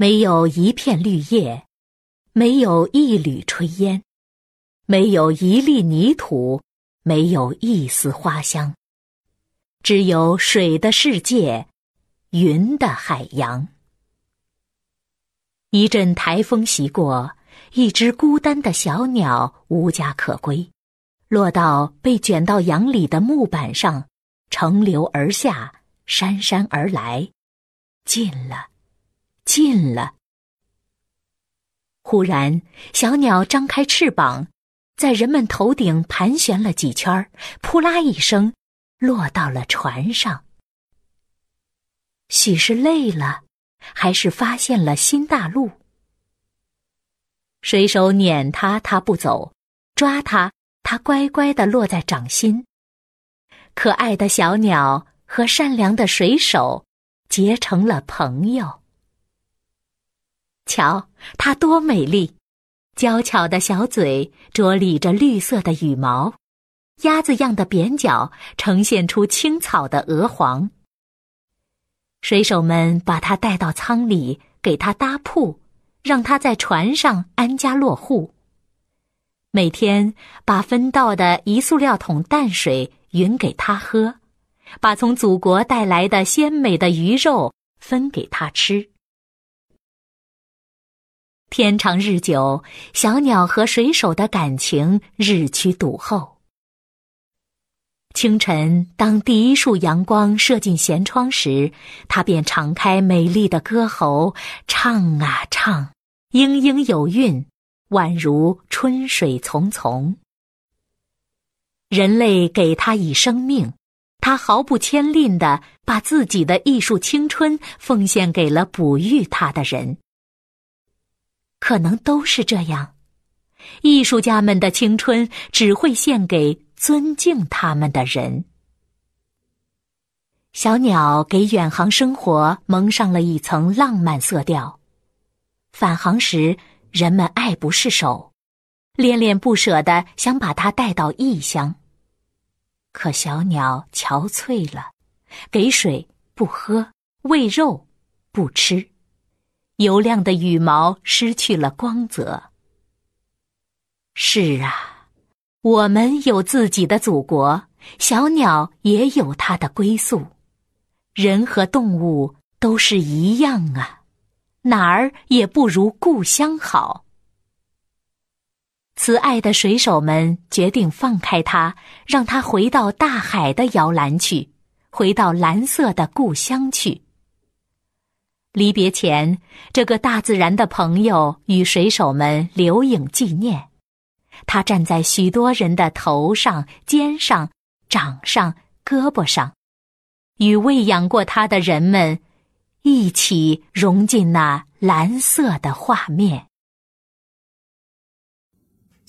没有一片绿叶，没有一缕炊烟，没有一粒泥土，没有一丝花香，只有水的世界，云的海洋。一阵台风袭过，一只孤单的小鸟无家可归，落到被卷到洋里的木板上，乘流而下。姗姗而来，近了，近了。忽然，小鸟张开翅膀，在人们头顶盘旋了几圈，扑啦一声，落到了船上。许是累了，还是发现了新大陆？水手撵它，它不走；抓它，它乖乖的落在掌心。可爱的小鸟。和善良的水手结成了朋友。瞧，它多美丽！娇巧的小嘴着理着绿色的羽毛，鸭子样的扁角呈现出青草的鹅黄。水手们把它带到舱里，给它搭铺，让它在船上安家落户。每天把分到的一塑料桶淡水匀给它喝。把从祖国带来的鲜美的鱼肉分给他吃。天长日久，小鸟和水手的感情日趋笃厚。清晨，当第一束阳光射进舷窗时，它便敞开美丽的歌喉，唱啊唱，莺莺有韵，宛如春水淙淙。人类给它以生命。他毫不牵吝的把自己的艺术青春奉献给了哺育他的人。可能都是这样，艺术家们的青春只会献给尊敬他们的人。小鸟给远航生活蒙上了一层浪漫色调，返航时人们爱不释手，恋恋不舍的想把它带到异乡。可小鸟憔悴了，给水不喝，喂肉不吃，油亮的羽毛失去了光泽。是啊，我们有自己的祖国，小鸟也有它的归宿，人和动物都是一样啊，哪儿也不如故乡好。慈爱的水手们决定放开它，让它回到大海的摇篮去，回到蓝色的故乡去。离别前，这个大自然的朋友与水手们留影纪念。他站在许多人的头上、肩上、掌上、胳膊上，与喂养过他的人们一起融进那蓝色的画面。